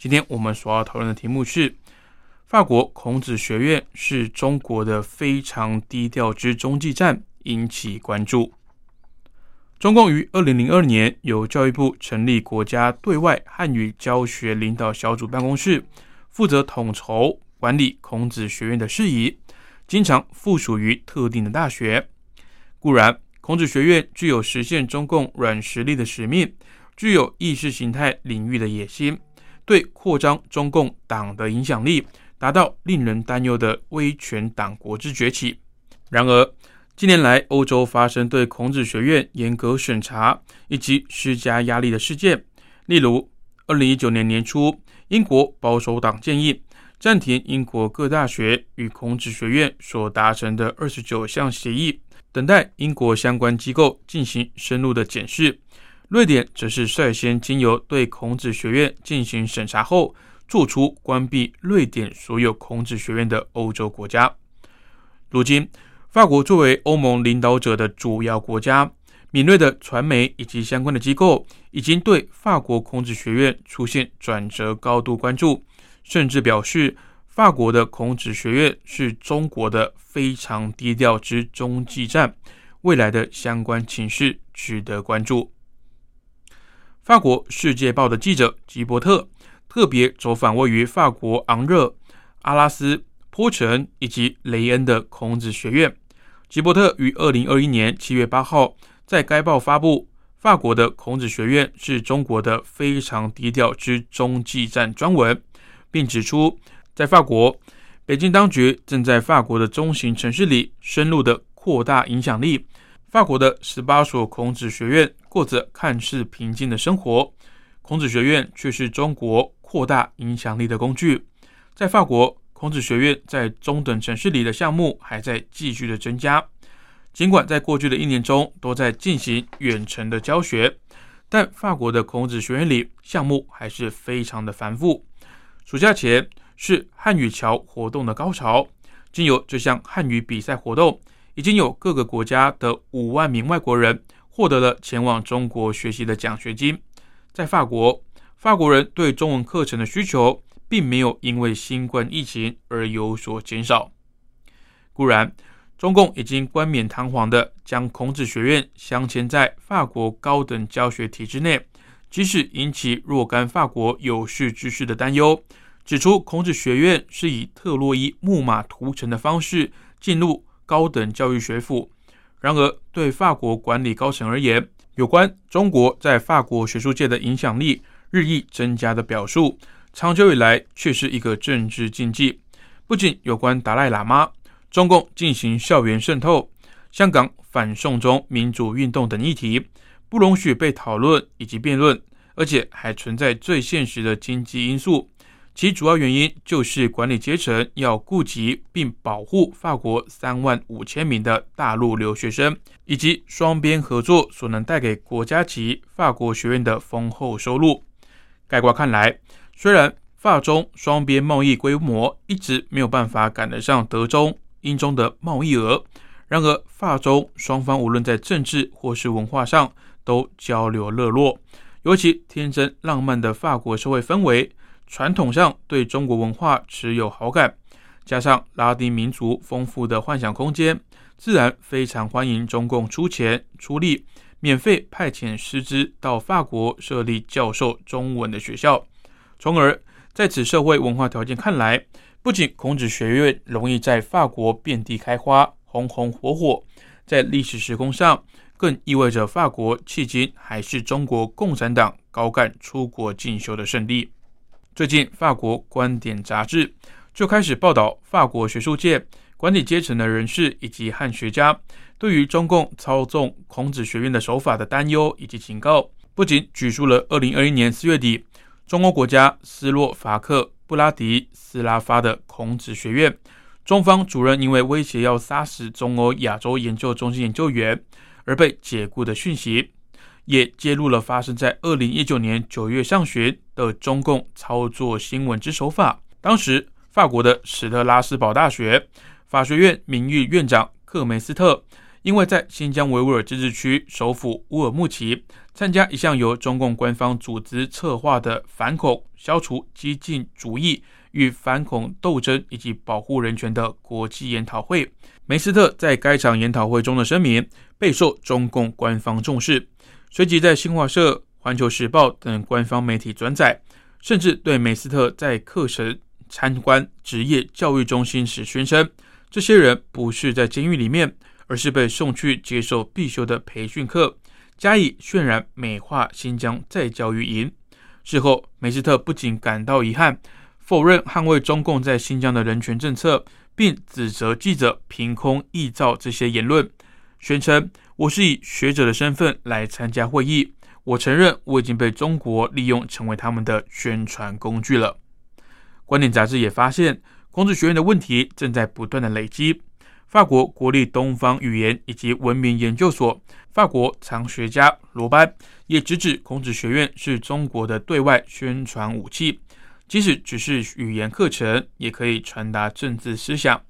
今天我们所要讨论的题目是：法国孔子学院是中国的非常低调之中继站，引起关注。中共于二零零二年由教育部成立国家对外汉语教学领导小组办公室，负责统筹管理孔子学院的事宜，经常附属于特定的大学。固然。孔子学院具有实现中共软实力的使命，具有意识形态领域的野心，对扩张中共党的影响力，达到令人担忧的威权党国之崛起。然而，近年来欧洲发生对孔子学院严格审查以及施加压力的事件，例如，二零一九年年初，英国保守党建议暂停英国各大学与孔子学院所达成的二十九项协议。等待英国相关机构进行深入的检视，瑞典则是率先经由对孔子学院进行审查后，做出关闭瑞典所有孔子学院的欧洲国家。如今，法国作为欧盟领导者的主要国家，敏锐的传媒以及相关的机构已经对法国孔子学院出现转折高度关注，甚至表示。法国的孔子学院是中国的非常低调之中继站，未来的相关情势值得关注。法国《世界报》的记者吉伯特特别走访位于法国昂热、阿拉斯、坡城以及雷恩的孔子学院。吉伯特于二零二一年七月八号在该报发布法国的孔子学院是中国的非常低调之中继站专文，并指出。在法国，北京当局正在法国的中型城市里深入的扩大影响力。法国的十八所孔子学院过着看似平静的生活，孔子学院却是中国扩大影响力的工具。在法国，孔子学院在中等城市里的项目还在继续的增加。尽管在过去的一年中都在进行远程的教学，但法国的孔子学院里项目还是非常的繁复。暑假前。是汉语桥活动的高潮。经由这项汉语比赛活动，已经有各个国家的五万名外国人获得了前往中国学习的奖学金。在法国，法国人对中文课程的需求并没有因为新冠疫情而有所减少。固然，中共已经冠冕堂皇的将孔子学院镶嵌在法国高等教学体制内，即使引起若干法国有识之士的担忧。指出，孔子学院是以特洛伊木马屠城的方式进入高等教育学府。然而，对法国管理高层而言，有关中国在法国学术界的影响力日益增加的表述，长久以来却是一个政治禁忌。不仅有关达赖喇嘛、中共进行校园渗透、香港反送中民主运动等议题，不容许被讨论以及辩论，而且还存在最现实的经济因素。其主要原因就是管理阶层要顾及并保护法国三万五千名的大陆留学生，以及双边合作所能带给国家级法国学院的丰厚收入。概括看来，虽然法中双边贸易规模一直没有办法赶得上德中、英中的贸易额，然而法中双方无论在政治或是文化上都交流热络，尤其天真浪漫的法国社会氛围。传统上对中国文化持有好感，加上拉丁民族丰富的幻想空间，自然非常欢迎中共出钱出力，免费派遣师资到法国设立教授中文的学校。从而在此社会文化条件看来，不仅孔子学院容易在法国遍地开花、红红火火，在历史时空上，更意味着法国迄今还是中国共产党高干出国进修的圣地。最近，法国观点杂志就开始报道法国学术界管理阶层的人士以及汉学家对于中共操纵孔子学院的手法的担忧以及警告。不仅举出了2021年4月底中欧国家斯洛伐克布拉迪斯拉发的孔子学院，中方主任因为威胁要杀死中欧亚洲研究中心研究员而被解雇的讯息，也揭露了发生在二零一九年九月上旬的中共操作新闻之手法。当时，法国的史特拉斯堡大学法学院名誉院长克梅斯特。因为在新疆维吾尔自治区首府乌尔木齐参加一项由中共官方组织策划的反恐、消除激进主义与反恐斗争以及保护人权的国际研讨会，梅斯特在该场研讨会中的声明备受中共官方重视，随即在新华社、环球时报等官方媒体转载，甚至对梅斯特在课程参观职业教育中心时宣称，这些人不是在监狱里面。而是被送去接受必修的培训课，加以渲染美化新疆再教育营。事后，梅斯特不仅感到遗憾，否认捍卫中共在新疆的人权政策，并指责记者凭空臆造这些言论，宣称：“我是以学者的身份来参加会议，我承认我已经被中国利用，成为他们的宣传工具了。”观点杂志也发现，孔子学院的问题正在不断的累积。法国国立东方语言以及文明研究所法国藏学家罗班也直指孔子学院是中国的对外宣传武器，即使只是语言课程，也可以传达政治思想。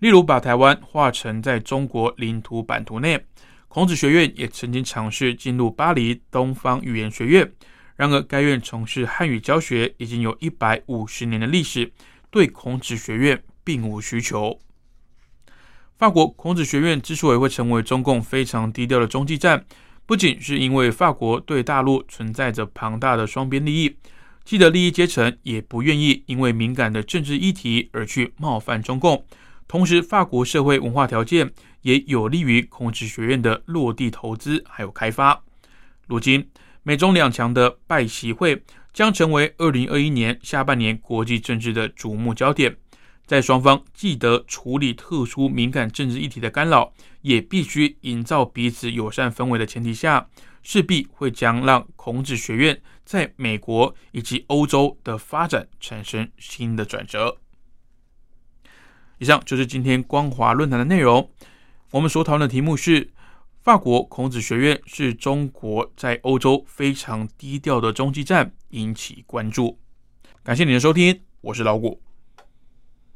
例如，把台湾划成在中国领土版图内。孔子学院也曾经尝试进入巴黎东方语言学院，然而该院从事汉语教学已经有一百五十年的历史，对孔子学院并无需求。法国孔子学院之所以会成为中共非常低调的中继站，不仅是因为法国对大陆存在着庞大的双边利益，既得利益阶层也不愿意因为敏感的政治议题而去冒犯中共。同时，法国社会文化条件也有利于孔子学院的落地投资还有开发。如今，美中两强的拜习会将成为二零二一年下半年国际政治的瞩目焦点。在双方既得处理特殊敏感政治议题的干扰，也必须营造彼此友善氛围的前提下，势必会将让孔子学院在美国以及欧洲的发展产生新的转折。以上就是今天光华论坛的内容。我们所讨论的题目是：法国孔子学院是中国在欧洲非常低调的中继站，引起关注。感谢你的收听，我是老谷。